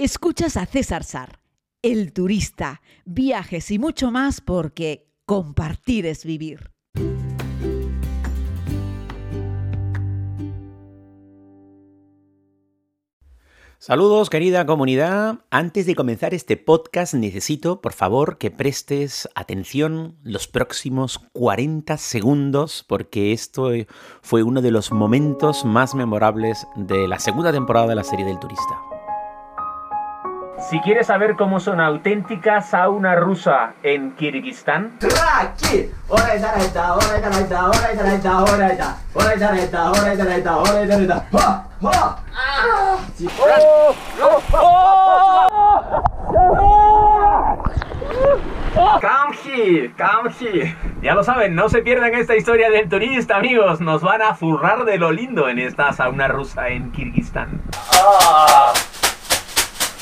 Escuchas a César Sar, el turista, viajes y mucho más porque compartir es vivir. Saludos querida comunidad. Antes de comenzar este podcast necesito, por favor, que prestes atención los próximos 40 segundos porque esto fue uno de los momentos más memorables de la segunda temporada de la serie del turista. Si quieres saber cómo son auténtica sauna rusa en Kirguistán, Come here, Ya lo saben, no se pierdan esta historia del turista, amigos. Nos van a furrar de lo lindo en esta sauna rusa en Kirguistán. Ah.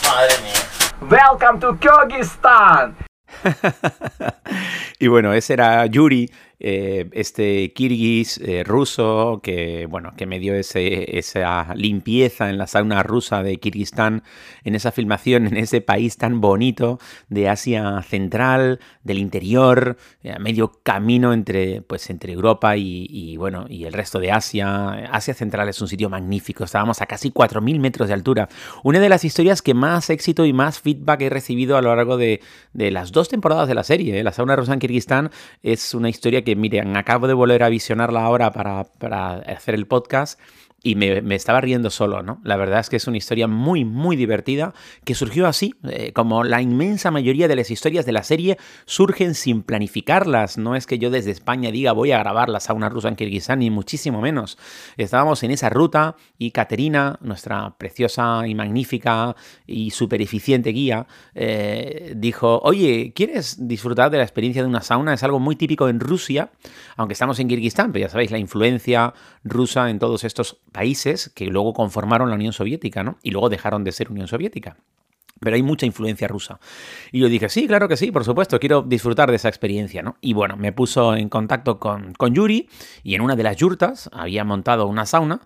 Madre mía. Welcome to Kyrgyzstan. y bueno, ese era Yuri, eh, este kirguis eh, ruso que, bueno, que me dio ese, esa limpieza en la sauna rusa de Kirguistán, en esa filmación, en ese país tan bonito de Asia Central, del interior, eh, a medio camino entre, pues, entre Europa y, bueno, y el resto de Asia. Asia Central es un sitio magnífico, estábamos a casi 4.000 metros de altura. Una de las historias que más éxito y más feedback he recibido a lo largo de, de las dos temporadas de la serie. La sauna rusa en Kirguistán. Es una historia que, miren, acabo de volver a visionarla ahora para, para hacer el podcast y me, estaba riendo solo, ¿no? La verdad es que es una historia muy, muy divertida que surgió así, eh, como la inmensa mayoría de las historias de la serie surgen sin planificarlas. No es que yo desde España diga voy a grabar la sauna rusa en Kirguistán, ni muchísimo menos. Estábamos en esa ruta y Caterina, nuestra preciosa y magnífica y súper eficiente guía, eh, dijo, oye, ¿quieres disfrutar de la experiencia de una sauna? Es algo muy típico en Rusia, aunque estamos en Kirguistán, pero ya sabéis, la influencia rusa en todos estos países que luego conformaron la Unión Soviética, ¿no? Y luego dejaron de ser Unión Soviética. Pero hay mucha influencia rusa. Y yo dije, sí, claro que sí, por supuesto, quiero disfrutar de esa experiencia, ¿no? Y bueno, me puso en contacto con, con Yuri y en una de las yurtas había montado una sauna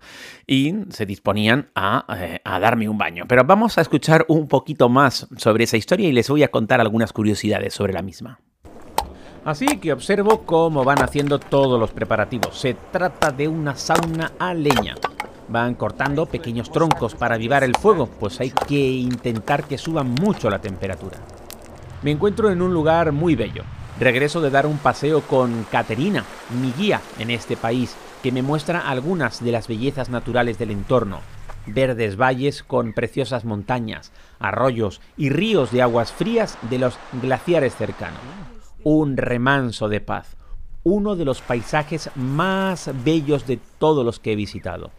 y se disponían a, eh, a darme un baño. Pero vamos a escuchar un poquito más sobre esa historia y les voy a contar algunas curiosidades sobre la misma. Así que observo cómo van haciendo todos los preparativos. Se trata de una sauna a leña. Van cortando pequeños troncos para avivar el fuego, pues hay que intentar que suba mucho la temperatura. Me encuentro en un lugar muy bello. Regreso de dar un paseo con Caterina, mi guía en este país, que me muestra algunas de las bellezas naturales del entorno. Verdes valles con preciosas montañas, arroyos y ríos de aguas frías de los glaciares cercanos. Un remanso de paz, uno de los paisajes más bellos de todos los que he visitado.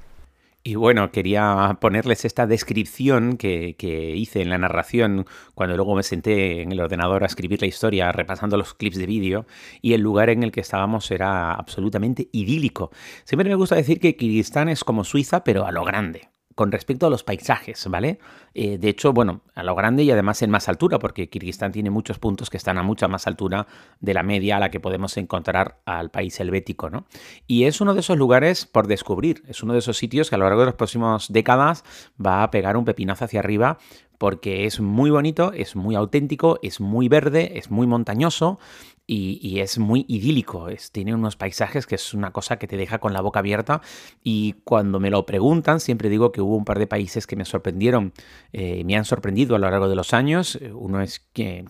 Y bueno, quería ponerles esta descripción que, hice en la narración cuando luego me senté en el ordenador a escribir la historia repasando los clips de vídeo y el lugar en el que estábamos era absolutamente idílico. Siempre me gusta decir que Kirguistán es como Suiza pero a lo grande con respecto a los paisajes, ¿vale? Eh, de hecho, bueno, a lo grande y además en más altura, porque Kirguistán tiene muchos puntos que están a mucha más altura de la media a la que podemos encontrar al país helvético, ¿no? Y es uno de esos lugares por descubrir, es uno de esos sitios que a lo largo de las próximas décadas va a pegar un pepinazo hacia arriba porque es muy bonito, es muy auténtico, es muy verde, es muy montañoso y, es muy idílico. Es, tiene unos paisajes que es una cosa que te deja con la boca abierta. Y cuando me lo preguntan, siempre digo que hubo un par de países que me sorprendieron, eh, me han sorprendido a lo largo de los años. Uno es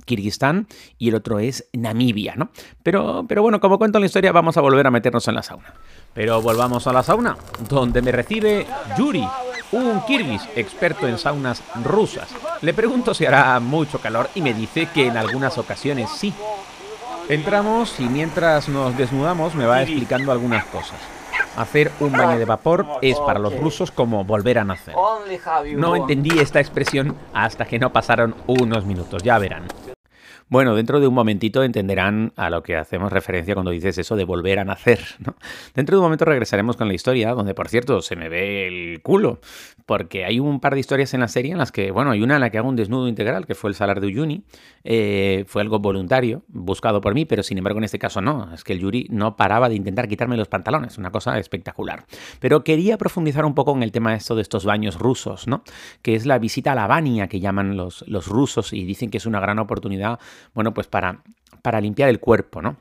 Kirguistán y el otro es Namibia, ¿no? Pero, pero bueno, como cuento la historia, vamos a volver a meternos en la sauna. Pero volvamos a la sauna, donde me recibe Yuri, un kirguis experto en saunas rusas. Le pregunto si hará mucho calor y me dice que en algunas ocasiones sí. Entramos y mientras nos desnudamos me va explicando algunas cosas. Hacer un baño de vapor es para los rusos como volver a nacer. No entendí esta expresión hasta que no pasaron unos minutos, ya verán. Bueno, dentro de un momentito entenderán a lo que hacemos referencia cuando dices eso de volver a nacer. ¿no? Dentro de un momento regresaremos con la historia, donde por cierto se me ve el culo, porque hay un par de historias en la serie en las que, bueno, hay una en la que hago un desnudo integral, que fue el salar de Uyuni, eh, fue algo voluntario, buscado por mí, pero sin embargo en este caso no, es que el Yuri no paraba de intentar quitarme los pantalones, una cosa espectacular. Pero quería profundizar un poco en el tema de esto de estos baños rusos, ¿no? Que es la visita a la Bania que llaman los, los rusos y dicen que es una gran oportunidad, bueno, pues para, para limpiar el cuerpo, ¿no?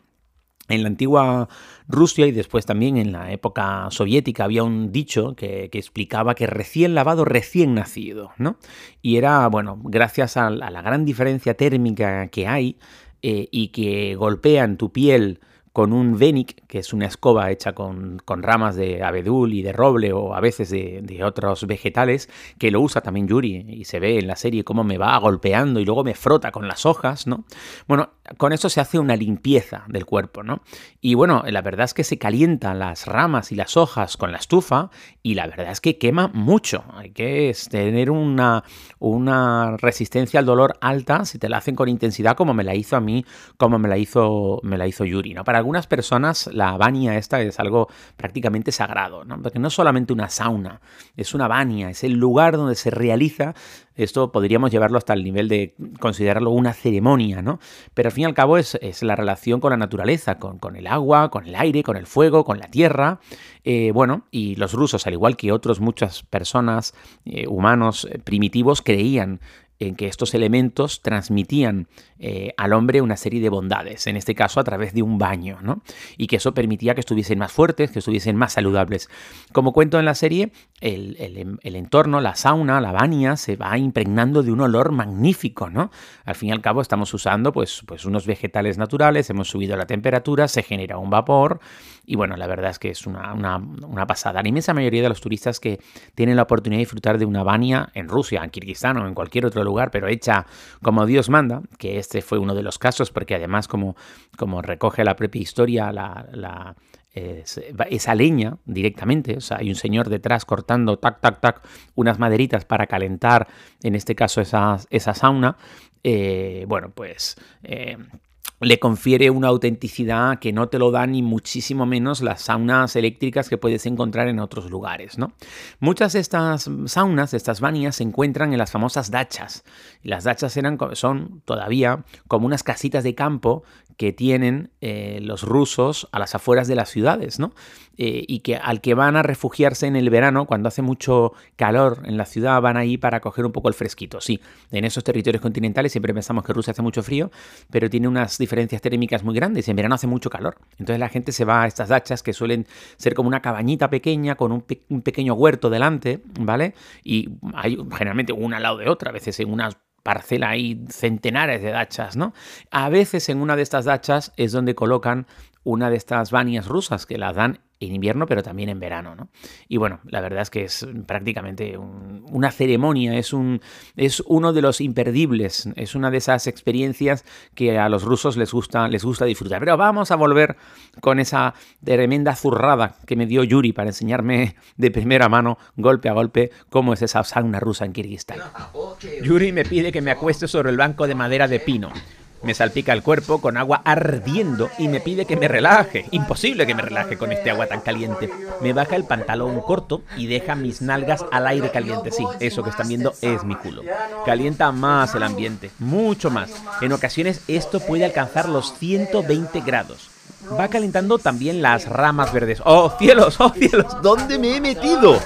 En la antigua Rusia y después también en la época soviética había un dicho que, explicaba que recién lavado, recién nacido, ¿no? Y era, bueno, gracias a, la gran diferencia térmica que hay eh, y que golpean tu piel con un Venic, que es una escoba hecha con, ramas de abedul y de roble o a veces de, otros vegetales, que lo usa también Yuri y se ve en la serie cómo me va golpeando y luego me frota con las hojas, ¿no? Bueno, con eso se hace una limpieza del cuerpo, ¿no? Y bueno, la verdad es que se calientan las ramas y las hojas con la estufa y la verdad es que quema mucho. Hay que tener una, una resistencia al dolor alta si te la hacen con intensidad como me la hizo a mí, como me la hizo, me la hizo Yuri, ¿no? Para algunas personas la baña esta es algo prácticamente sagrado, ¿no? Porque no es solamente una sauna, es una baña, es el lugar donde se realiza esto podríamos llevarlo hasta el nivel de considerarlo una ceremonia, ¿no? Pero al fin y al cabo es, la relación con la naturaleza, con, con, el agua, con el aire, con el fuego, con la tierra. Eh, bueno, y los rusos, al igual que otros muchas personas, eh, humanos eh, primitivos, creían en que estos elementos transmitían eh, al hombre una serie de bondades, en este caso a través de un baño, ¿no? Y que eso permitía que estuviesen más fuertes, que estuviesen más saludables. Como cuento en la serie, el, entorno, la sauna, la baña, se va impregnando de un olor magnífico, ¿no? Al fin y al cabo estamos usando pues, pues unos vegetales naturales, hemos subido la temperatura, se genera un vapor y bueno, la verdad es que es una, una pasada. La inmensa mayoría de los turistas que tienen la oportunidad de disfrutar de una baña en Rusia, en Kirguistán o en cualquier otro lugar, pero hecha como Dios manda, que es este fue uno de los casos, porque además, como, como recoge la propia historia, la, esa leña directamente, o sea, hay un señor detrás cortando tac, tac, tac, unas maderitas para calentar, en este caso, esa, esa sauna. Eh, bueno, pues eh, le confiere una autenticidad que no te lo dan ni muchísimo menos las saunas eléctricas que puedes encontrar en otros lugares, ¿no? Muchas de estas saunas, de estas bañas, se encuentran en las famosas dachas. las dachas eran, son todavía como unas casitas de campo que tienen eh, los rusos a las afueras de las ciudades, ¿no? Eh, y que al que van a refugiarse en el verano, cuando hace mucho calor en la ciudad, van ahí para coger un poco el fresquito. Sí, en esos territorios continentales siempre pensamos que Rusia hace mucho frío, pero tiene unas diferencias térmicas muy grandes en verano hace mucho calor. Entonces la gente se va a estas dachas que suelen ser como una cabañita pequeña con un, pequeño huerto delante, ¿vale? Y hay generalmente una al lado de otra, a veces en unas parcela hay centenares de dachas, ¿no? A veces en una de estas dachas es donde colocan una de estas bañas rusas que las dan en invierno, pero también en verano. ¿no? Y bueno, la verdad es que es prácticamente una ceremonia, es, un, es uno de los imperdibles, es una de esas experiencias que a los rusos les gusta, les gusta disfrutar. Pero vamos a volver con esa tremenda zurrada que me dio Yuri para enseñarme de primera mano, golpe a golpe, cómo es esa sauna rusa en Kirguistán. Yuri me pide que me acueste sobre el banco de madera de pino. Me salpica el cuerpo con agua ardiendo y me pide que me relaje. Imposible que me relaje con este agua tan caliente. Me baja el pantalón corto y deja mis nalgas al aire caliente. Sí, eso que están viendo es mi culo. Calienta más el ambiente, mucho más. En ocasiones esto puede alcanzar los 120 grados. Va calentando también las ramas verdes. ¡Oh, cielos! ¡Oh, cielos! ¿Dónde me he metido?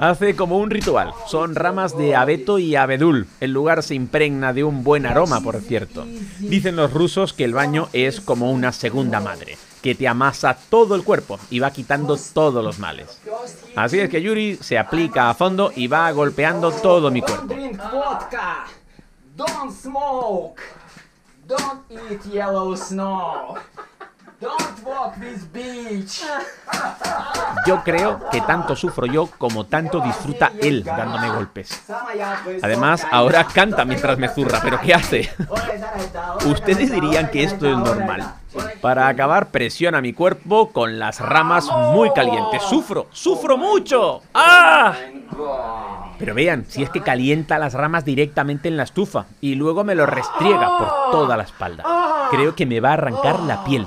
Hace como un ritual. Son ramas de abeto y abedul. El lugar se impregna de un buen aroma, por cierto. Dicen los rusos que el baño es como una segunda madre, que te amasa todo el cuerpo y va quitando todos los males. Así es que Yuri se aplica a fondo y va golpeando todo mi cuerpo. Don't smoke. Don't eat yellow snow. Don't walk this beach. Yo creo que tanto sufro yo como tanto disfruta él dándome golpes. Además, ahora canta mientras me zurra, pero ¿qué hace? Ustedes dirían que esto es normal. Para acabar, presiona mi cuerpo con las ramas muy calientes. ¡Sufro! ¡Sufro mucho! ¡Ah! Pero vean, si es que calienta las ramas directamente en la estufa y luego me lo restriega por toda la espalda. Creo que me va a arrancar la piel.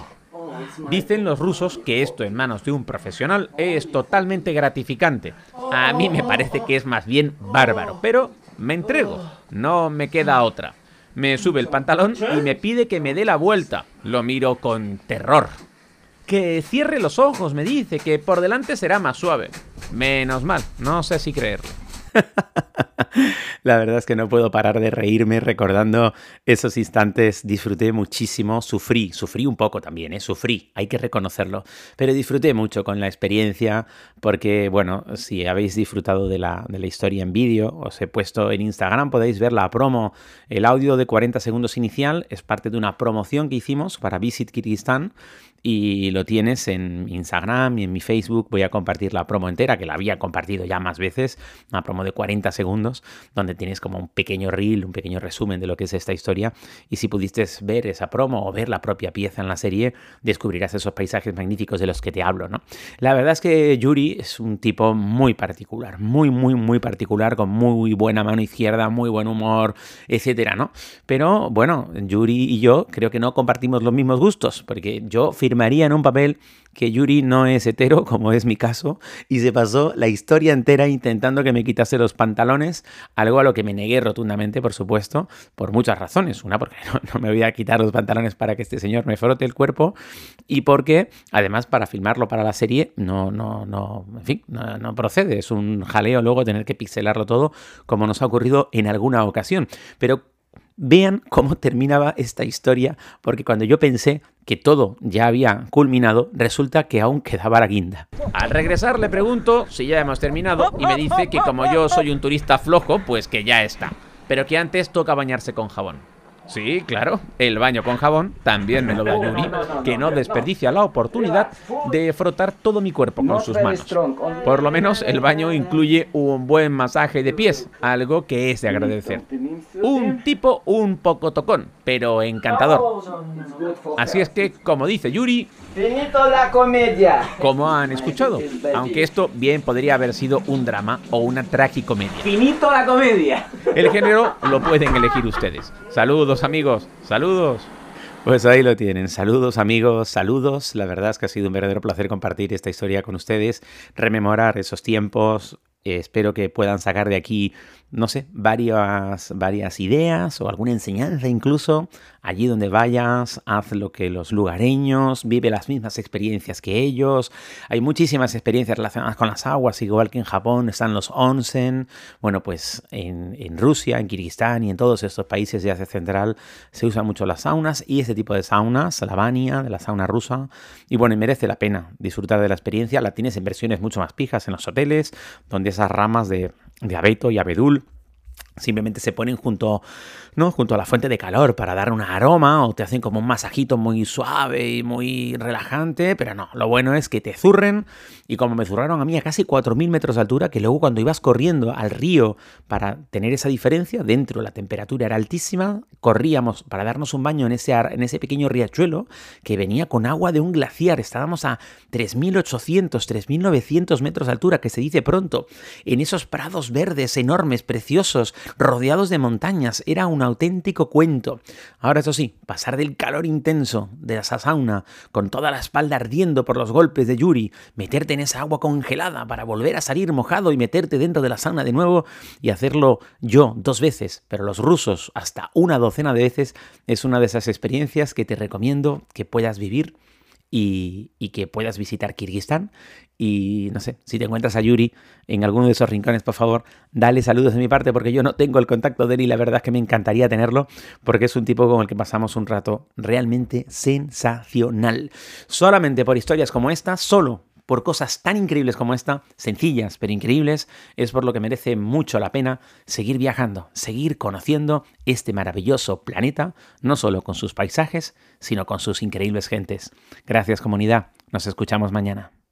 Dicen los rusos que esto en manos de un profesional es totalmente gratificante. A mí me parece que es más bien bárbaro, pero me entrego, no me queda otra. Me sube el pantalón y me pide que me dé la vuelta. Lo miro con terror. Que cierre los ojos, me dice, que por delante será más suave. Menos mal, no sé si creerlo. La verdad es que no puedo parar de reírme recordando esos instantes. Disfruté muchísimo, sufrí, sufrí un poco también, ¿eh? sufrí, hay que reconocerlo, pero disfruté mucho con la experiencia porque, bueno, si habéis disfrutado de la, de la historia en vídeo, os he puesto en Instagram, podéis ver la promo, el audio de 40 segundos inicial, es parte de una promoción que hicimos para Visit Kirguistán y lo tienes en Instagram y en mi Facebook. Voy a compartir la promo entera, que la había compartido ya más veces, una promo de 40 segundos, donde tienes como un pequeño reel, un pequeño resumen de lo que es esta historia. Y si pudiste ver esa promo o ver la propia pieza en la serie, descubrirás esos paisajes magníficos de los que te hablo, ¿no? La verdad es que Yuri es un tipo muy particular, muy, muy, muy particular, con muy buena mano izquierda, muy buen humor, etcétera, ¿no? Pero bueno, Yuri y yo creo que no compartimos los mismos gustos, porque yo firmaría en un papel que Yuri no es hetero, como es mi caso, y se pasó la historia entera intentando que me quitase los pantalones, algo a lo que me negué rotundamente, por supuesto, por muchas razones. Una, porque no, me voy a quitar los pantalones para que este señor me frote el cuerpo, y porque, además, para filmarlo para la serie, no, no, no, en fin, no, no procede. Es un jaleo luego tener que pixelarlo todo, como nos ha ocurrido en alguna ocasión. Pero Vean cómo terminaba esta historia, porque cuando yo pensé que todo ya había culminado, resulta que aún quedaba la guinda. Al regresar le pregunto si ya hemos terminado y me dice que como yo soy un turista flojo, pues que ya está, pero que antes toca bañarse con jabón. Sí, claro. El baño con jabón también me lo da Yuri, que no desperdicia la oportunidad de frotar todo mi cuerpo con sus manos. Por lo menos el baño incluye un buen masaje de pies, algo que es de agradecer. Un tipo un poco tocón, pero encantador. Así es que, como dice Yuri, Finito la comedia. Como han escuchado, aunque esto bien podría haber sido un drama o una tragicomedia. Finito la comedia. El género lo pueden elegir ustedes. Saludos amigos, saludos. Pues ahí lo tienen. Saludos amigos, saludos. La verdad es que ha sido un verdadero placer compartir esta historia con ustedes, rememorar esos tiempos. espero que puedan sacar de aquí no sé, varias, varias ideas o alguna enseñanza incluso. Allí donde vayas, haz lo que los lugareños, vive las mismas experiencias que ellos. Hay muchísimas experiencias relacionadas con las aguas, igual que en Japón están los onsen. Bueno, pues en, en Rusia, en Kirguistán y en todos estos países de Asia Central se usan mucho las saunas y este tipo de saunas, la Bania, de la sauna rusa. Y bueno, merece la pena disfrutar de la experiencia. La tienes en versiones mucho más pijas en los hoteles, donde esas ramas de, de abeto y abedul simplemente se ponen junto, ¿no? junto a la fuente de calor para dar un aroma o te hacen como un masajito muy suave y muy relajante, pero no, lo bueno es que te zurren y como me zurraron a mí a casi 4.000 metros de altura, que luego cuando ibas corriendo al río para tener esa diferencia, dentro la temperatura era altísima, corríamos para darnos un baño en ese, en ese pequeño riachuelo que venía con agua de un glaciar, estábamos a 3.800, 3.900 metros de altura, que se dice pronto, en esos prados verdes enormes, preciosos, rodeados de montañas. Era un auténtico cuento. Ahora, eso sí, pasar del calor intenso de esa sauna, con toda la espalda ardiendo por los golpes de Yuri, meterte en esa agua congelada para volver a salir mojado y meterte dentro de la sauna de nuevo y hacerlo yo dos veces, pero los rusos hasta una docena de veces, es una de esas experiencias que te recomiendo que puedas vivir y, que puedas visitar Kirguistán. Y no sé, si te encuentras a Yuri en alguno de esos rincones, por favor, dale saludos de mi parte porque yo no tengo el contacto de él y la verdad es que me encantaría tenerlo porque es un tipo con el que pasamos un rato realmente sensacional. Solamente por historias como esta, solo por cosas tan increíbles como esta, sencillas pero increíbles, es por lo que merece mucho la pena seguir viajando, seguir conociendo este maravilloso planeta, no solo con sus paisajes, sino con sus increíbles gentes. Gracias comunidad, nos escuchamos mañana.